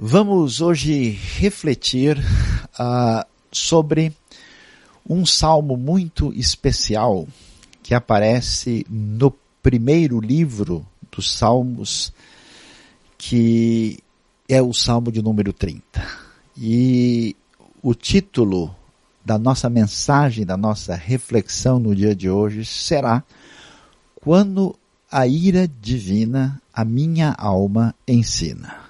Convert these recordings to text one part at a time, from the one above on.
Vamos hoje refletir uh, sobre um salmo muito especial que aparece no primeiro livro dos Salmos, que é o Salmo de número 30. E o título da nossa mensagem, da nossa reflexão no dia de hoje será Quando a ira divina a minha alma ensina.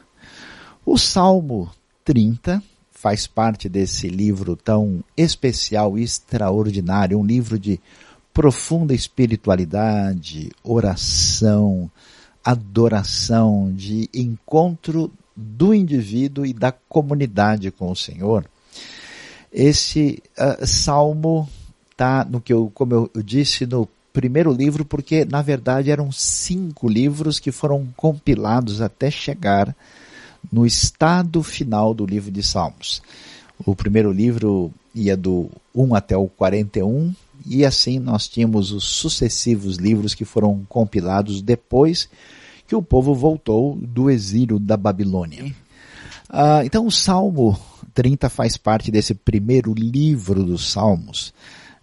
O Salmo 30 faz parte desse livro tão especial e extraordinário, um livro de profunda espiritualidade, oração, adoração, de encontro do indivíduo e da comunidade com o Senhor. Esse uh, salmo está no que eu, como eu, disse no primeiro livro, porque na verdade eram cinco livros que foram compilados até chegar no estado final do livro de Salmos. O primeiro livro ia do 1 até o 41, e assim nós tínhamos os sucessivos livros que foram compilados depois que o povo voltou do exílio da Babilônia. Ah, então o Salmo 30 faz parte desse primeiro livro dos Salmos,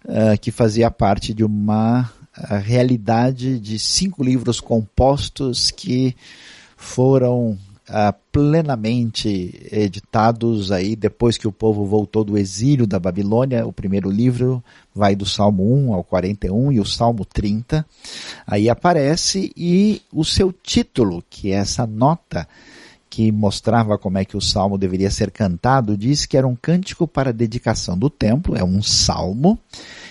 ah, que fazia parte de uma ah, realidade de cinco livros compostos que foram uh, plenamente editados aí depois que o povo voltou do exílio da Babilônia. O primeiro livro vai do Salmo 1 ao 41 e o Salmo 30. Aí aparece e o seu título, que é essa nota que mostrava como é que o salmo deveria ser cantado, diz que era um cântico para dedicação do templo, é um salmo,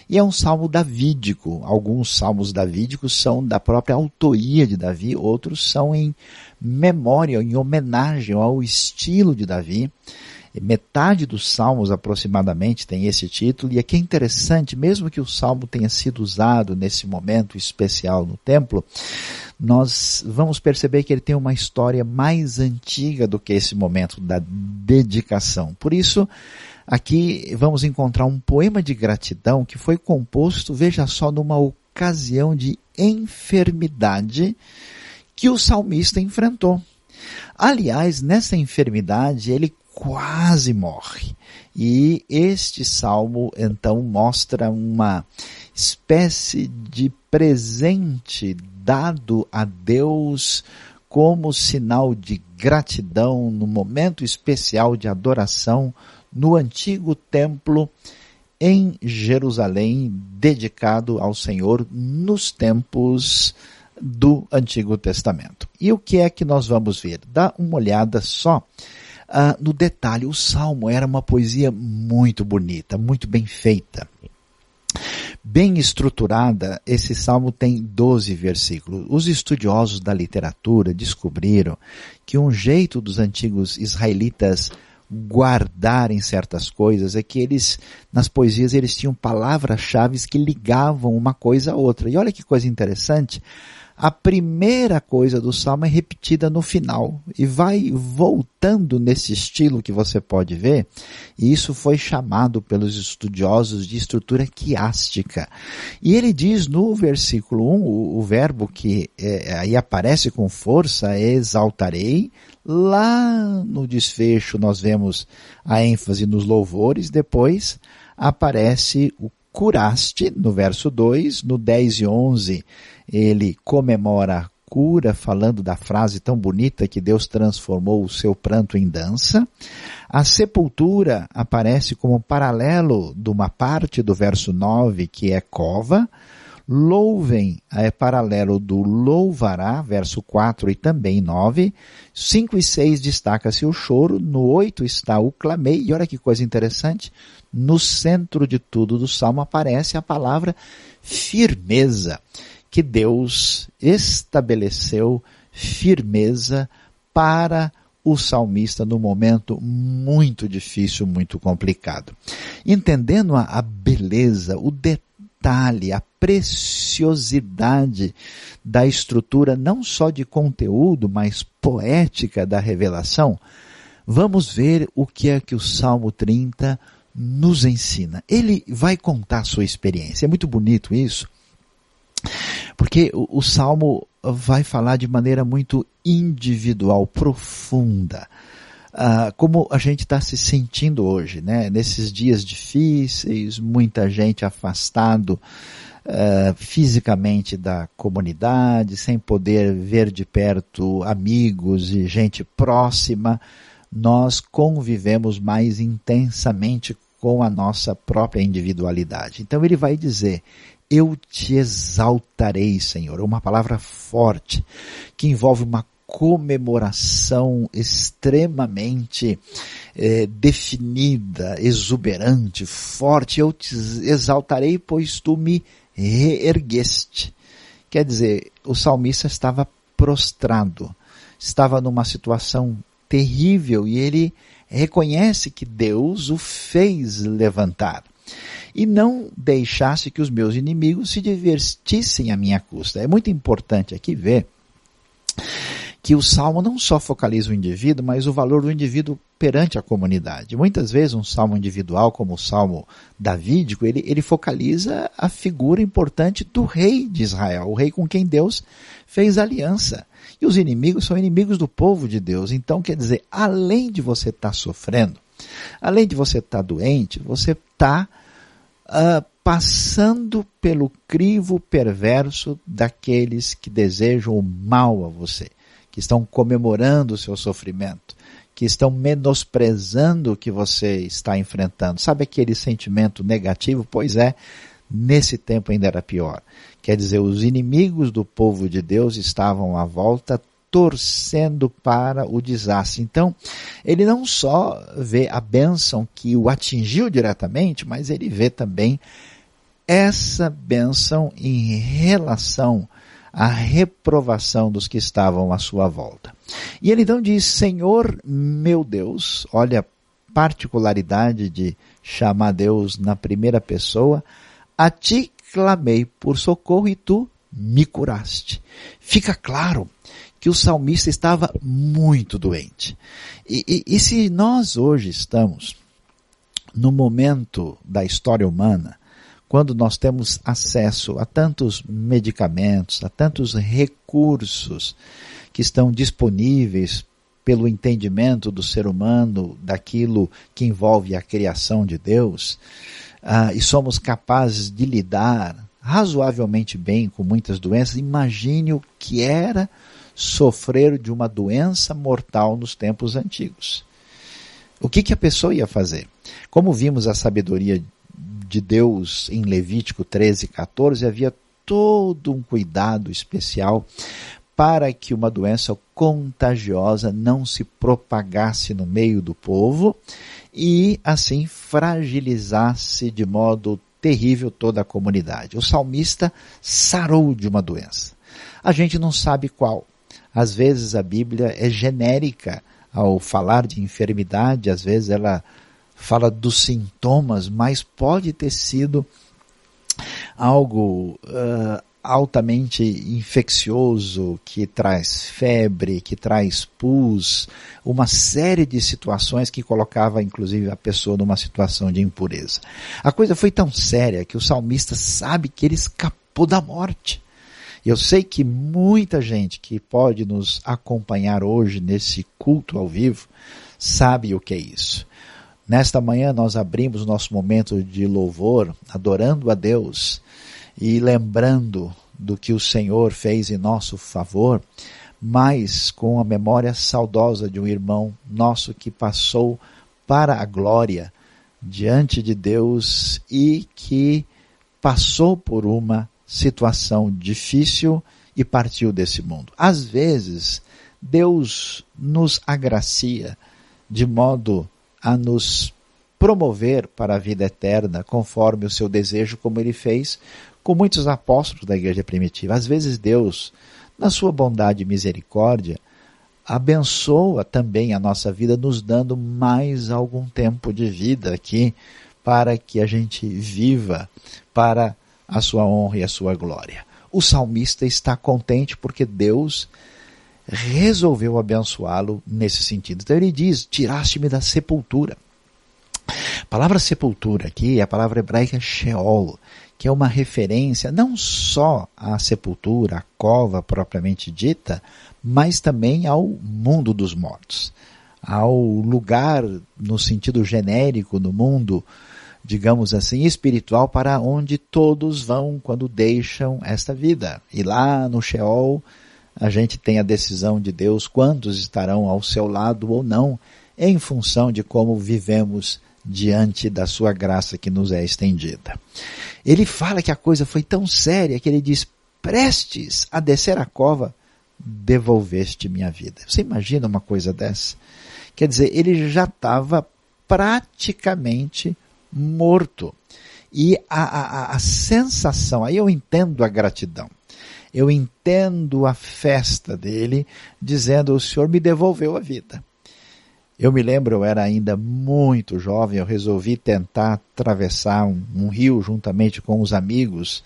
e é um salmo davídico. Alguns salmos davídicos são da própria autoria de Davi, outros são em memória, em homenagem ao estilo de Davi. Metade dos salmos aproximadamente tem esse título, e aqui é interessante, mesmo que o salmo tenha sido usado nesse momento especial no templo, nós vamos perceber que ele tem uma história mais antiga do que esse momento da dedicação. Por isso, Aqui vamos encontrar um poema de gratidão que foi composto, veja só, numa ocasião de enfermidade que o salmista enfrentou. Aliás, nessa enfermidade ele quase morre. E este salmo então mostra uma espécie de presente dado a Deus como sinal de gratidão no momento especial de adoração no antigo templo em Jerusalém, dedicado ao Senhor nos tempos do Antigo Testamento. E o que é que nós vamos ver? Dá uma olhada só uh, no detalhe. O Salmo era uma poesia muito bonita, muito bem feita. Bem estruturada, esse salmo tem 12 versículos. Os estudiosos da literatura descobriram que um jeito dos antigos israelitas guardarem certas coisas é que eles, nas poesias, eles tinham palavras-chave que ligavam uma coisa a outra. E olha que coisa interessante, a primeira coisa do salmo é repetida no final e vai voltando nesse estilo que você pode ver, e isso foi chamado pelos estudiosos de estrutura quiástica. E ele diz no versículo 1, o, o verbo que é, aí aparece com força é exaltarei, Lá no desfecho nós vemos a ênfase nos louvores, depois aparece o curaste no verso 2, no 10 e 11 ele comemora a cura, falando da frase tão bonita que Deus transformou o seu pranto em dança. A sepultura aparece como paralelo de uma parte do verso 9, que é cova. Louvem é paralelo do louvará, verso 4 e também 9. 5 e 6 destaca-se o choro, no 8 está o clamei, e olha que coisa interessante, no centro de tudo do salmo aparece a palavra firmeza, que Deus estabeleceu firmeza para o salmista no momento muito difícil, muito complicado. Entendendo a, a beleza, o detalhe, detalhe, a preciosidade da estrutura, não só de conteúdo, mas poética da revelação, vamos ver o que é que o Salmo 30 nos ensina. Ele vai contar sua experiência. É muito bonito isso, porque o, o Salmo vai falar de maneira muito individual, profunda. Uh, como a gente está se sentindo hoje, né? Nesses dias difíceis, muita gente afastado uh, fisicamente da comunidade, sem poder ver de perto amigos e gente próxima, nós convivemos mais intensamente com a nossa própria individualidade. Então ele vai dizer, eu te exaltarei, Senhor. Uma palavra forte que envolve uma comemoração extremamente é, definida, exuberante, forte. Eu te exaltarei, pois tu me reergueste. Quer dizer, o salmista estava prostrado, estava numa situação terrível e ele reconhece que Deus o fez levantar e não deixasse que os meus inimigos se divertissem à minha custa. É muito importante aqui ver que o salmo não só focaliza o indivíduo, mas o valor do indivíduo perante a comunidade. Muitas vezes um salmo individual, como o salmo davídico, ele, ele focaliza a figura importante do rei de Israel, o rei com quem Deus fez aliança. E os inimigos são inimigos do povo de Deus. Então, quer dizer, além de você estar tá sofrendo, além de você estar tá doente, você está uh, passando pelo crivo perverso daqueles que desejam o mal a você que estão comemorando o seu sofrimento, que estão menosprezando o que você está enfrentando. Sabe aquele sentimento negativo? Pois é, nesse tempo ainda era pior. Quer dizer, os inimigos do povo de Deus estavam à volta torcendo para o desastre. Então, ele não só vê a bênção que o atingiu diretamente, mas ele vê também essa bênção em relação a reprovação dos que estavam à sua volta. E ele então diz: Senhor meu Deus, olha a particularidade de chamar Deus na primeira pessoa, a ti clamei por socorro e tu me curaste. Fica claro que o salmista estava muito doente. E, e, e se nós hoje estamos no momento da história humana quando nós temos acesso a tantos medicamentos, a tantos recursos que estão disponíveis pelo entendimento do ser humano daquilo que envolve a criação de Deus, uh, e somos capazes de lidar razoavelmente bem com muitas doenças, imagine o que era sofrer de uma doença mortal nos tempos antigos. O que, que a pessoa ia fazer? Como vimos a sabedoria de Deus em Levítico 13, 14, havia todo um cuidado especial para que uma doença contagiosa não se propagasse no meio do povo e assim fragilizasse de modo terrível toda a comunidade. O salmista sarou de uma doença. A gente não sabe qual. Às vezes a Bíblia é genérica ao falar de enfermidade, às vezes ela fala dos sintomas, mas pode ter sido algo uh, altamente infeccioso, que traz febre, que traz pus, uma série de situações que colocava inclusive a pessoa numa situação de impureza. A coisa foi tão séria que o salmista sabe que ele escapou da morte. Eu sei que muita gente que pode nos acompanhar hoje nesse culto ao vivo sabe o que é isso. Nesta manhã nós abrimos o nosso momento de louvor, adorando a Deus e lembrando do que o Senhor fez em nosso favor, mas com a memória saudosa de um irmão nosso que passou para a glória diante de Deus e que passou por uma situação difícil e partiu desse mundo. Às vezes, Deus nos agracia de modo a nos promover para a vida eterna conforme o seu desejo, como ele fez com muitos apóstolos da igreja primitiva. Às vezes Deus, na sua bondade e misericórdia, abençoa também a nossa vida, nos dando mais algum tempo de vida aqui para que a gente viva para a sua honra e a sua glória. O salmista está contente porque Deus resolveu abençoá-lo nesse sentido. Então ele diz: Tiraste-me da sepultura. A palavra sepultura aqui é a palavra hebraica Sheol, que é uma referência não só à sepultura, à cova propriamente dita, mas também ao mundo dos mortos. ao lugar no sentido genérico no mundo, digamos assim, espiritual para onde todos vão quando deixam esta vida. E lá no Sheol, a gente tem a decisão de Deus quantos estarão ao seu lado ou não, em função de como vivemos diante da sua graça que nos é estendida. Ele fala que a coisa foi tão séria que ele diz: prestes a descer a cova, devolveste minha vida. Você imagina uma coisa dessa? Quer dizer, ele já estava praticamente morto. E a, a, a sensação, aí eu entendo a gratidão, eu entendo a festa dele, dizendo: O Senhor me devolveu a vida. Eu me lembro, eu era ainda muito jovem, eu resolvi tentar atravessar um, um rio juntamente com os amigos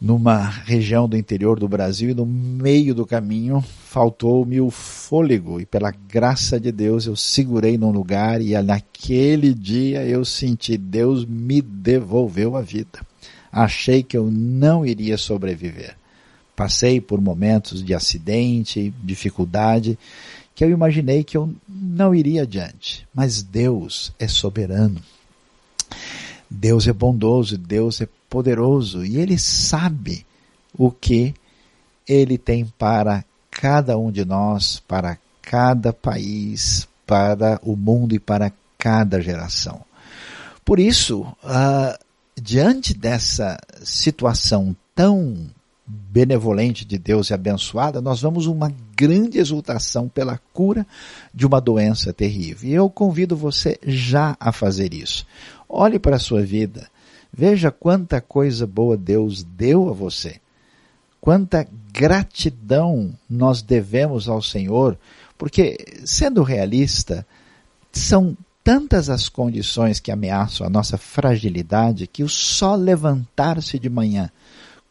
numa região do interior do Brasil e no meio do caminho faltou-me o fôlego e pela graça de Deus eu segurei num lugar e naquele dia eu senti Deus me devolveu a vida. Achei que eu não iria sobreviver. Passei por momentos de acidente, dificuldade, que eu imaginei que eu não iria adiante. Mas Deus é soberano. Deus é bondoso, Deus é poderoso e Ele sabe o que Ele tem para cada um de nós, para cada país, para o mundo e para cada geração. Por isso, uh, diante dessa situação tão benevolente de Deus e abençoada, nós vamos uma grande exultação pela cura de uma doença terrível. E eu convido você já a fazer isso. Olhe para a sua vida. Veja quanta coisa boa Deus deu a você. Quanta gratidão nós devemos ao Senhor, porque, sendo realista, são tantas as condições que ameaçam a nossa fragilidade que o só levantar-se de manhã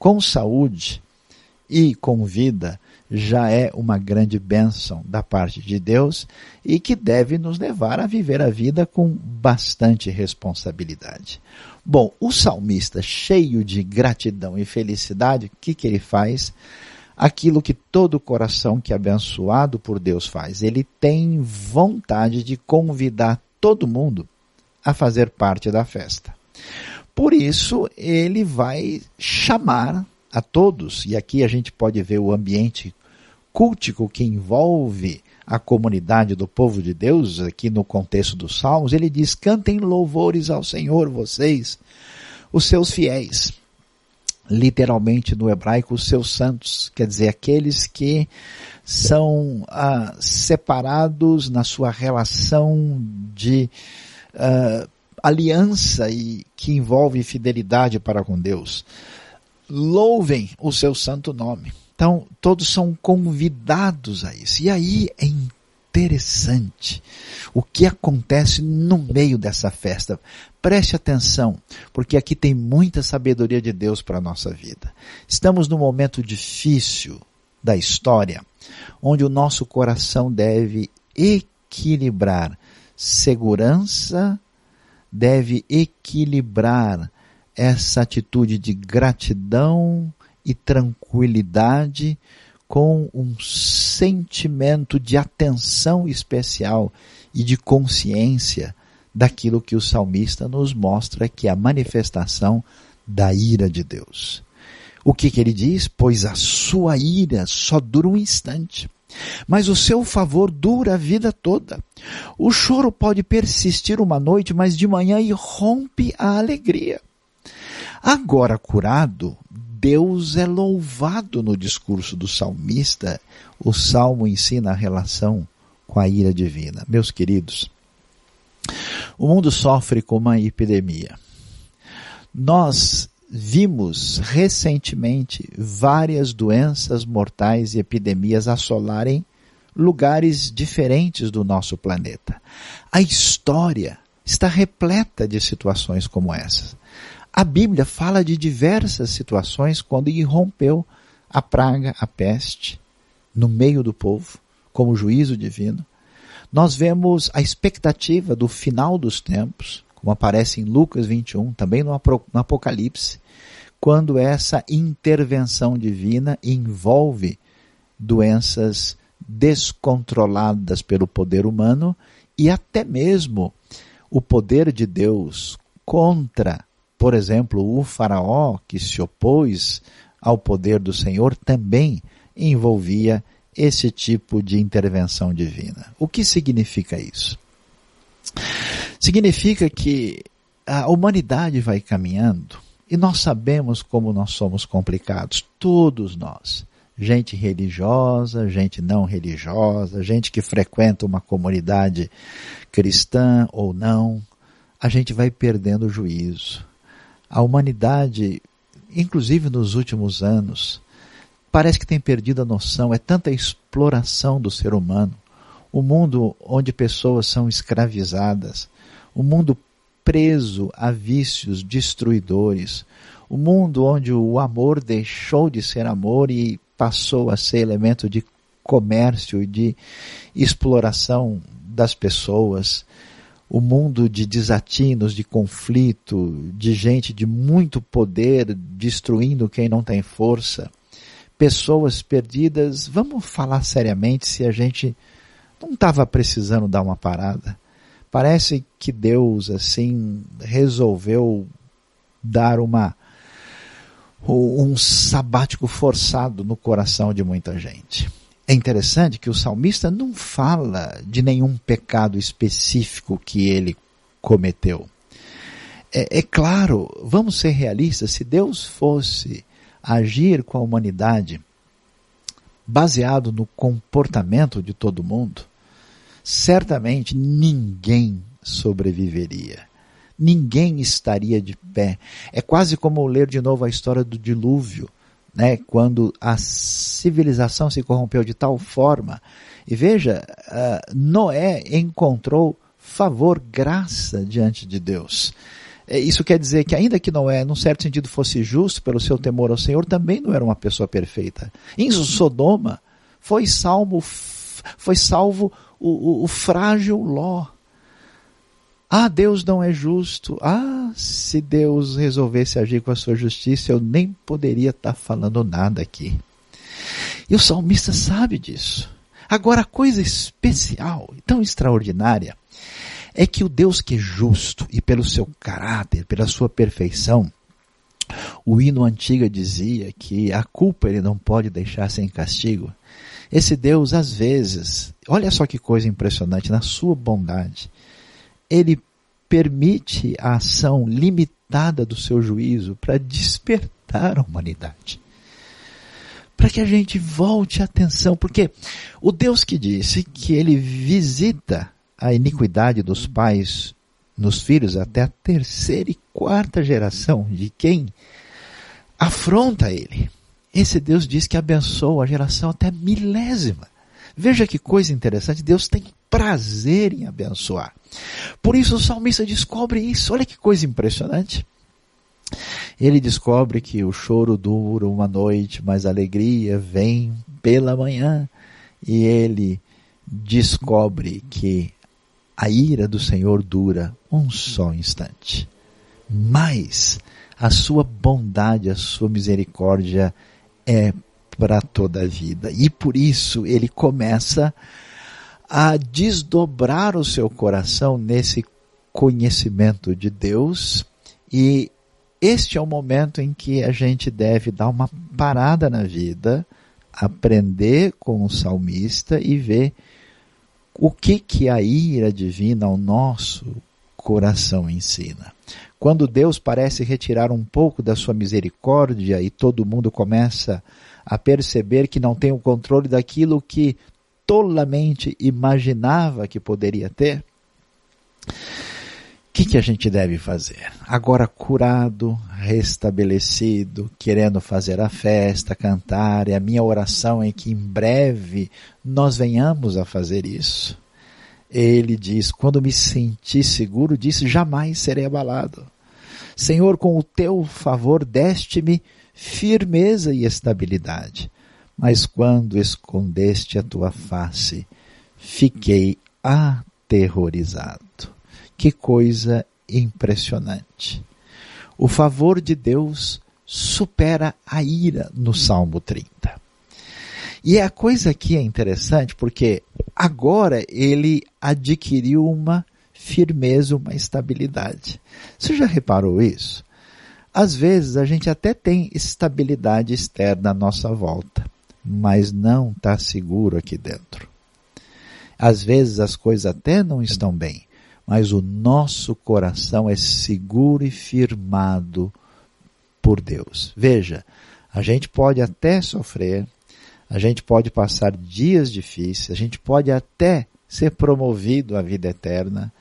com saúde e com vida já é uma grande bênção da parte de Deus e que deve nos levar a viver a vida com bastante responsabilidade. Bom, o salmista, cheio de gratidão e felicidade, o que, que ele faz? Aquilo que todo coração que é abençoado por Deus faz. Ele tem vontade de convidar todo mundo a fazer parte da festa. Por isso, ele vai chamar a todos, e aqui a gente pode ver o ambiente cultico que envolve a comunidade do povo de Deus, aqui no contexto dos Salmos, ele diz: cantem louvores ao Senhor, vocês, os seus fiéis. Literalmente no hebraico, os seus santos, quer dizer, aqueles que são ah, separados na sua relação de ah, aliança e que envolve fidelidade para com Deus. Louvem o seu santo nome. Então, todos são convidados a isso. E aí é interessante o que acontece no meio dessa festa. Preste atenção, porque aqui tem muita sabedoria de Deus para a nossa vida. Estamos num momento difícil da história, onde o nosso coração deve equilibrar segurança, deve equilibrar essa atitude de gratidão e tranquilidade com um sentimento de atenção especial e de consciência daquilo que o salmista nos mostra que é a manifestação da ira de Deus. O que, que ele diz? Pois a sua ira só dura um instante, mas o seu favor dura a vida toda. O choro pode persistir uma noite, mas de manhã irrompe a alegria. Agora curado, Deus é louvado no discurso do salmista. O salmo ensina a relação com a ira divina. Meus queridos, o mundo sofre com uma epidemia. Nós vimos recentemente várias doenças mortais e epidemias assolarem lugares diferentes do nosso planeta. A história está repleta de situações como essas. A Bíblia fala de diversas situações quando irrompeu a praga, a peste, no meio do povo, como juízo divino. Nós vemos a expectativa do final dos tempos, como aparece em Lucas 21, também no Apocalipse, quando essa intervenção divina envolve doenças descontroladas pelo poder humano e até mesmo o poder de Deus contra, por exemplo, o Faraó que se opôs ao poder do Senhor também envolvia esse tipo de intervenção divina. O que significa isso? Significa que a humanidade vai caminhando e nós sabemos como nós somos complicados, todos nós. Gente religiosa, gente não religiosa, gente que frequenta uma comunidade cristã ou não, a gente vai perdendo o juízo. A humanidade, inclusive nos últimos anos, parece que tem perdido a noção, é tanta exploração do ser humano. O mundo onde pessoas são escravizadas, o mundo preso a vícios destruidores, o mundo onde o amor deixou de ser amor e passou a ser elemento de comércio e de exploração das pessoas, o mundo de desatinos, de conflito, de gente de muito poder destruindo quem não tem força, pessoas perdidas. Vamos falar seriamente se a gente não estava precisando dar uma parada. Parece que Deus, assim, resolveu dar uma um sabático forçado no coração de muita gente. É interessante que o salmista não fala de nenhum pecado específico que ele cometeu. É, é, claro, vamos ser realistas, se Deus fosse agir com a humanidade baseado no comportamento de todo mundo, certamente ninguém sobreviveria. Ninguém estaria de pé. É quase como ler de novo a história do dilúvio, né? quando a civilização se corrompeu de tal forma. E veja, uh, Noé encontrou favor, graça diante de Deus. É, isso quer dizer que ainda que Noé, num certo sentido, fosse justo pelo seu temor ao Senhor, também não era uma pessoa perfeita. Em Sodoma foi salvo, foi salvo o, o, o frágil Ló. Ah, Deus não é justo. Ah, se Deus resolvesse agir com a sua justiça, eu nem poderia estar falando nada aqui. E o salmista sabe disso. Agora, a coisa especial, tão extraordinária, é que o Deus que é justo e pelo seu caráter, pela sua perfeição, o hino antigo dizia que a culpa ele não pode deixar sem castigo. Esse Deus, às vezes, olha só que coisa impressionante, na sua bondade, ele permite a ação limitada do seu juízo para despertar a humanidade. Para que a gente volte a atenção, porque o Deus que disse que ele visita a iniquidade dos pais nos filhos até a terceira e quarta geração de quem afronta ele. Esse Deus diz que abençoa a geração até milésima. Veja que coisa interessante, Deus tem prazer em abençoar. Por isso o salmista descobre isso. Olha que coisa impressionante. Ele descobre que o choro dura uma noite, mas a alegria vem pela manhã. E ele descobre que a ira do Senhor dura um só instante. Mas a sua bondade, a sua misericórdia é para toda a vida. E por isso ele começa a desdobrar o seu coração nesse conhecimento de Deus e este é o momento em que a gente deve dar uma parada na vida, aprender com o salmista e ver o que que a ira divina ao nosso coração ensina. Quando Deus parece retirar um pouco da sua misericórdia e todo mundo começa a perceber que não tem o controle daquilo que tolamente imaginava que poderia ter, o que, que a gente deve fazer? Agora curado, restabelecido, querendo fazer a festa, cantar, e a minha oração é que em breve nós venhamos a fazer isso. Ele diz: Quando me senti seguro, disse: Jamais serei abalado. Senhor, com o teu favor deste-me firmeza e estabilidade. Mas quando escondeste a tua face, fiquei aterrorizado. Que coisa impressionante. O favor de Deus supera a ira no Salmo 30. E a coisa aqui é interessante porque agora ele adquiriu uma firmeza, uma estabilidade. Você já reparou isso? Às vezes a gente até tem estabilidade externa à nossa volta, mas não está seguro aqui dentro. Às vezes as coisas até não estão bem, mas o nosso coração é seguro e firmado por Deus. Veja, a gente pode até sofrer, a gente pode passar dias difíceis, a gente pode até ser promovido à vida eterna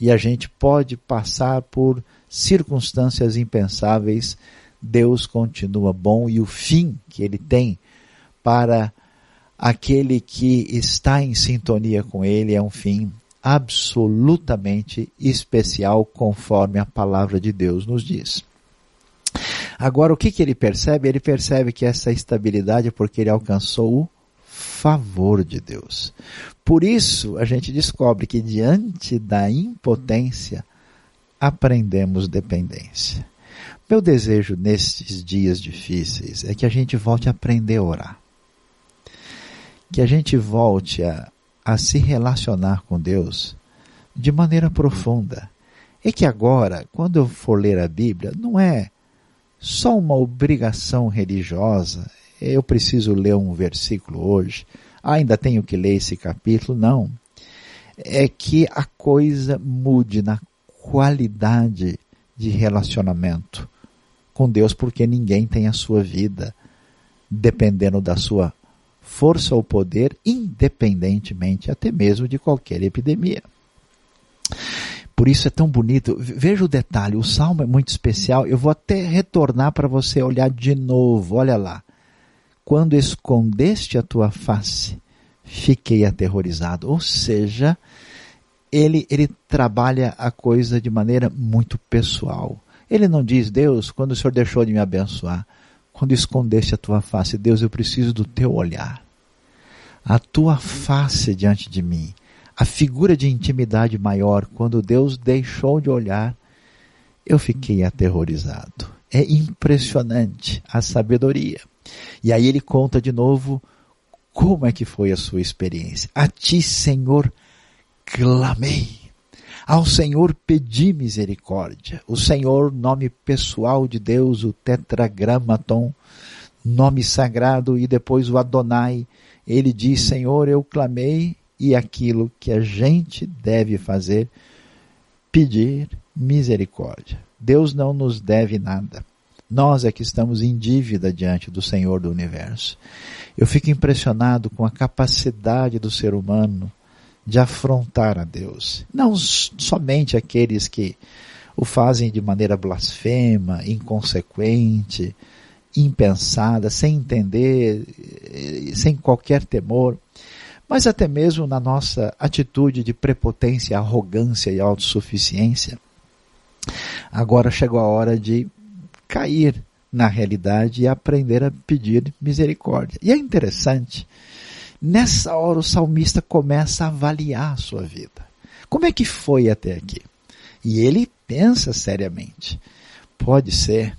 e a gente pode passar por circunstâncias impensáveis. Deus continua bom e o fim que ele tem para aquele que está em sintonia com ele é um fim absolutamente especial, conforme a palavra de Deus nos diz. Agora, o que, que ele percebe? Ele percebe que essa estabilidade é porque ele alcançou o favor de Deus. Por isso, a gente descobre que diante da impotência, aprendemos dependência. Meu desejo nestes dias difíceis é que a gente volte a aprender a orar que a gente volte a, a se relacionar com Deus de maneira profunda. É que agora, quando eu for ler a Bíblia, não é só uma obrigação religiosa, eu preciso ler um versículo hoje, ainda tenho que ler esse capítulo, não. É que a coisa mude na qualidade de relacionamento com Deus, porque ninguém tem a sua vida dependendo da sua força ou poder, independentemente até mesmo de qualquer epidemia. Por isso é tão bonito. Veja o detalhe, o salmo é muito especial. Eu vou até retornar para você olhar de novo. Olha lá. Quando escondeste a tua face, fiquei aterrorizado. Ou seja, ele, ele trabalha a coisa de maneira muito pessoal. Ele não diz, Deus, quando o Senhor deixou de me abençoar, quando escondeste a tua face, Deus, eu preciso do teu olhar. A tua face diante de mim. A figura de intimidade maior, quando Deus deixou de olhar, eu fiquei aterrorizado. É impressionante a sabedoria. E aí ele conta de novo como é que foi a sua experiência. A ti, Senhor, clamei. Ao Senhor pedi misericórdia. O Senhor, nome pessoal de Deus, o tetragramaton, nome sagrado, e depois o Adonai. Ele diz, Senhor, eu clamei, e aquilo que a gente deve fazer, pedir misericórdia. Deus não nos deve nada. Nós é que estamos em dívida diante do Senhor do universo. Eu fico impressionado com a capacidade do ser humano de afrontar a Deus. Não somente aqueles que o fazem de maneira blasfema, inconsequente, impensada, sem entender, sem qualquer temor, mas até mesmo na nossa atitude de prepotência, arrogância e autossuficiência. Agora chegou a hora de cair na realidade e aprender a pedir misericórdia. E é interessante Nessa hora o salmista começa a avaliar a sua vida. Como é que foi até aqui? E ele pensa seriamente. Pode ser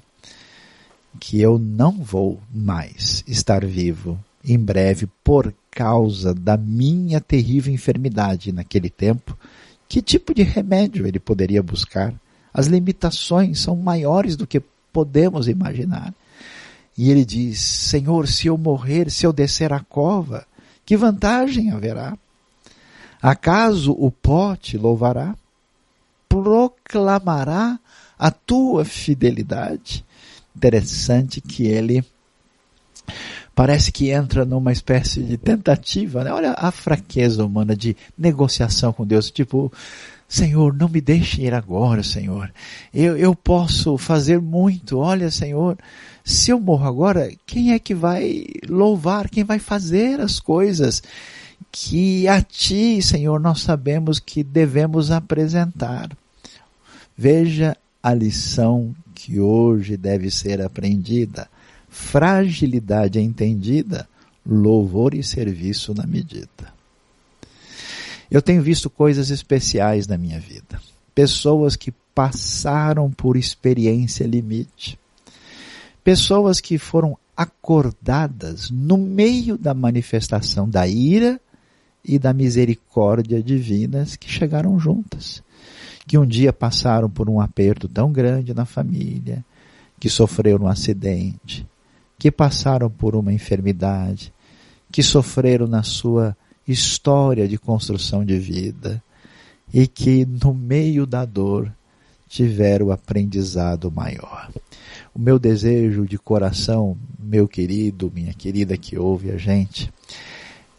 que eu não vou mais estar vivo em breve por causa da minha terrível enfermidade naquele tempo. Que tipo de remédio ele poderia buscar? As limitações são maiores do que podemos imaginar. E ele diz: Senhor, se eu morrer, se eu descer a cova, que vantagem haverá? Acaso o pó te louvará? Proclamará a tua fidelidade? Interessante que ele parece que entra numa espécie de tentativa, né? Olha a fraqueza humana de negociação com Deus, tipo, Senhor, não me deixe ir agora, Senhor. Eu, eu posso fazer muito. Olha, Senhor, se eu morro agora, quem é que vai louvar? Quem vai fazer as coisas que a Ti, Senhor, nós sabemos que devemos apresentar? Veja a lição que hoje deve ser aprendida. Fragilidade entendida, louvor e serviço na medida. Eu tenho visto coisas especiais na minha vida. Pessoas que passaram por experiência limite Pessoas que foram acordadas no meio da manifestação da ira e da misericórdia divinas que chegaram juntas. Que um dia passaram por um aperto tão grande na família, que sofreram um acidente, que passaram por uma enfermidade, que sofreram na sua história de construção de vida e que no meio da dor tiveram o aprendizado maior. O meu desejo de coração, meu querido, minha querida que ouve a gente,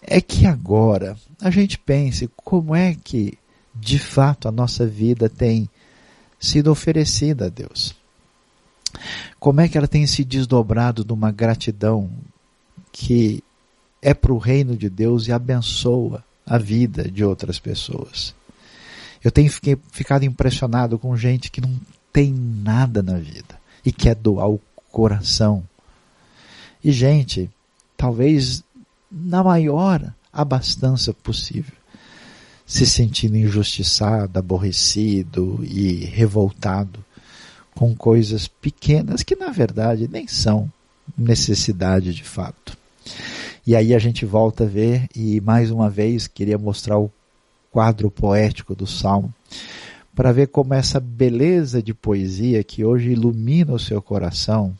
é que agora a gente pense como é que de fato a nossa vida tem sido oferecida a Deus. Como é que ela tem se desdobrado de uma gratidão que é para o reino de Deus e abençoa a vida de outras pessoas. Eu tenho ficado impressionado com gente que não tem nada na vida e quer doar o coração. E gente, talvez na maior abastança possível, se sentindo injustiçado, aborrecido e revoltado com coisas pequenas que na verdade nem são necessidade de fato. E aí a gente volta a ver e mais uma vez queria mostrar o quadro poético do Salmo para ver como essa beleza de poesia que hoje ilumina o seu coração,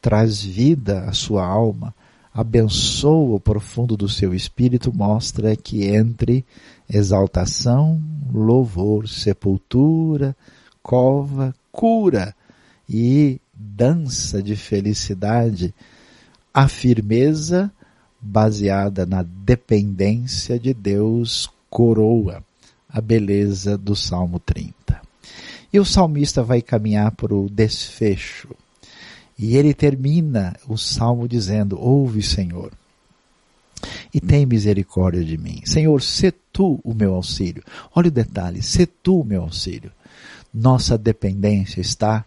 traz vida à sua alma, abençoa o profundo do seu espírito, mostra que entre exaltação, louvor, sepultura, cova, cura e dança de felicidade, a firmeza baseada na dependência de Deus, coroa a beleza do Salmo 30. E o salmista vai caminhar para o desfecho. E ele termina o salmo dizendo: Ouve, Senhor, e tem misericórdia de mim. Senhor, se tu o meu auxílio. Olha o detalhe: se tu o meu auxílio. Nossa dependência está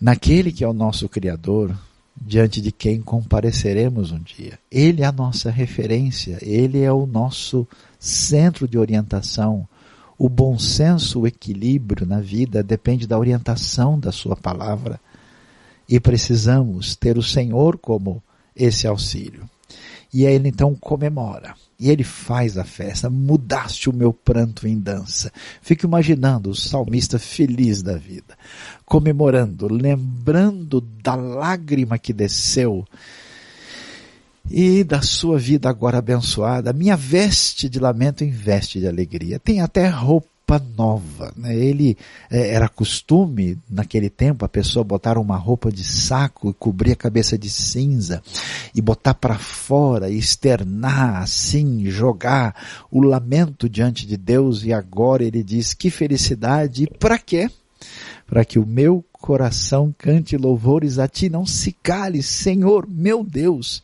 naquele que é o nosso Criador, diante de quem compareceremos um dia. Ele é a nossa referência, ele é o nosso centro de orientação. O bom senso, o equilíbrio na vida depende da orientação da sua palavra. E precisamos ter o Senhor como esse auxílio. E ele então comemora. E ele faz a festa. Mudaste o meu pranto em dança. Fico imaginando o salmista feliz da vida, comemorando, lembrando da lágrima que desceu e da sua vida agora abençoada. Minha veste de lamento em veste de alegria. Tem até roupa roupa nova. Né? Ele é, era costume naquele tempo a pessoa botar uma roupa de saco e cobrir a cabeça de cinza e botar para fora, externar assim, jogar o lamento diante de Deus. E agora ele diz que felicidade e para quê? Para que o meu coração cante louvores a ti, não se cale, Senhor, meu Deus,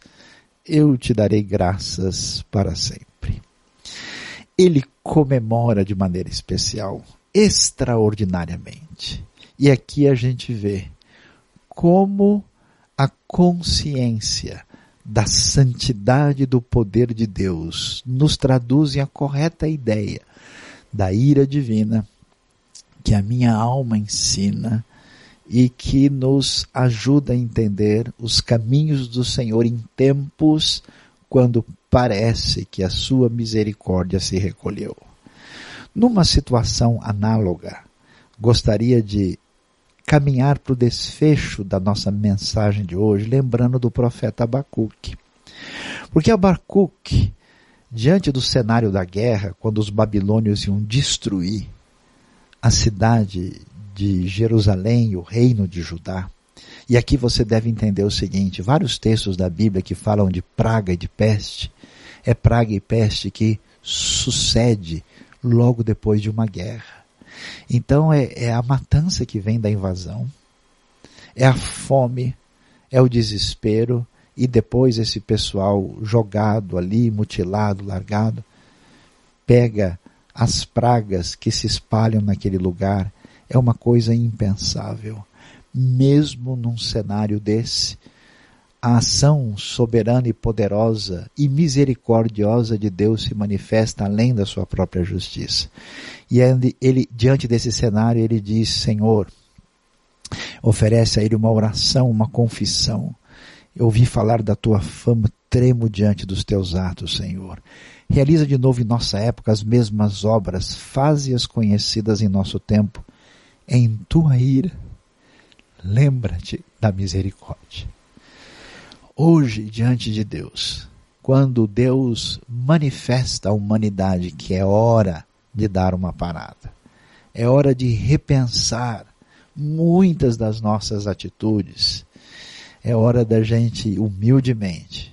eu te darei graças para sempre ele comemora de maneira especial, extraordinariamente. E aqui a gente vê como a consciência da santidade do poder de Deus nos traduz em a correta ideia da ira divina que a minha alma ensina e que nos ajuda a entender os caminhos do Senhor em tempos quando parece que a sua misericórdia se recolheu. Numa situação análoga, gostaria de caminhar para o desfecho da nossa mensagem de hoje, lembrando do profeta Abacuque. Porque Abacuque, diante do cenário da guerra, quando os babilônios iam destruir a cidade de Jerusalém, o reino de Judá, e aqui você deve entender o seguinte: vários textos da Bíblia que falam de praga e de peste, é praga e peste que sucede logo depois de uma guerra. Então é, é a matança que vem da invasão, é a fome, é o desespero, e depois esse pessoal jogado ali, mutilado, largado, pega as pragas que se espalham naquele lugar. É uma coisa impensável mesmo num cenário desse, a ação soberana e poderosa e misericordiosa de Deus se manifesta além da sua própria justiça. E ele, diante desse cenário, ele diz, Senhor, Oferece a Ele uma oração, uma confissão. Eu ouvi falar da tua fama, tremo diante dos teus atos, Senhor. Realiza de novo em nossa época as mesmas obras, faze-as conhecidas em nosso tempo. Em tua ira, lembra-te da misericórdia. Hoje, diante de Deus, quando Deus manifesta à humanidade que é hora de dar uma parada, é hora de repensar muitas das nossas atitudes, é hora da gente humildemente,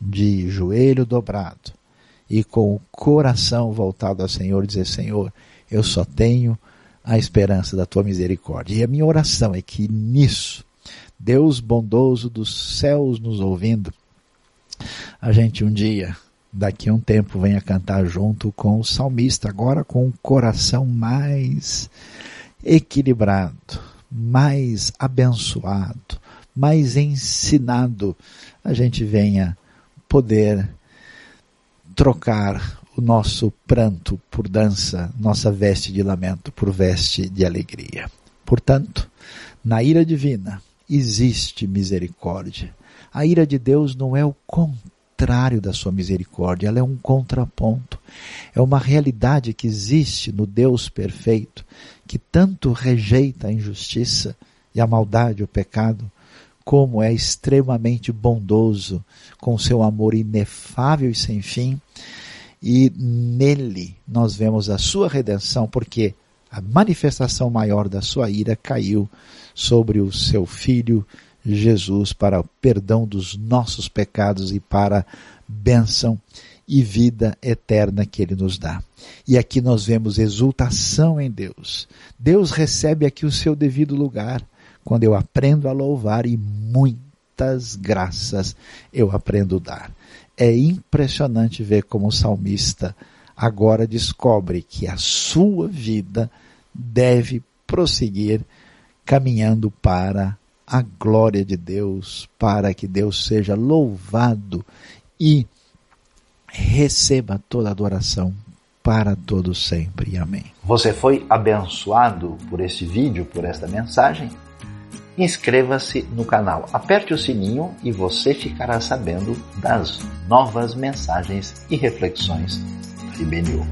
de joelho dobrado e com o coração voltado ao Senhor, dizer: Senhor, eu só tenho a esperança da tua misericórdia. E a minha oração é que nisso, Deus bondoso dos céus nos ouvindo, a gente um dia, daqui a um tempo, venha cantar junto com o salmista, agora com o coração mais equilibrado, mais abençoado, mais ensinado, a gente venha poder trocar o nosso pranto por dança, nossa veste de lamento por veste de alegria. Portanto, na ira divina existe misericórdia. A ira de Deus não é o contrário da sua misericórdia, ela é um contraponto. É uma realidade que existe no Deus perfeito, que tanto rejeita a injustiça e a maldade, o pecado, como é extremamente bondoso, com seu amor inefável e sem fim, e nele nós vemos a sua redenção, porque a manifestação maior da sua ira caiu sobre o seu filho Jesus para o perdão dos nossos pecados e para bênção e vida eterna que ele nos dá. E aqui nós vemos exultação em Deus. Deus recebe aqui o seu devido lugar quando eu aprendo a louvar e muitas graças eu aprendo a dar. É impressionante ver como o salmista agora descobre que a sua vida deve prosseguir caminhando para a glória de Deus, para que Deus seja louvado e receba toda adoração para todo sempre. Amém. Você foi abençoado por este vídeo, por esta mensagem? inscreva-se no canal, aperte o sininho e você ficará sabendo das novas mensagens e reflexões da IBNU.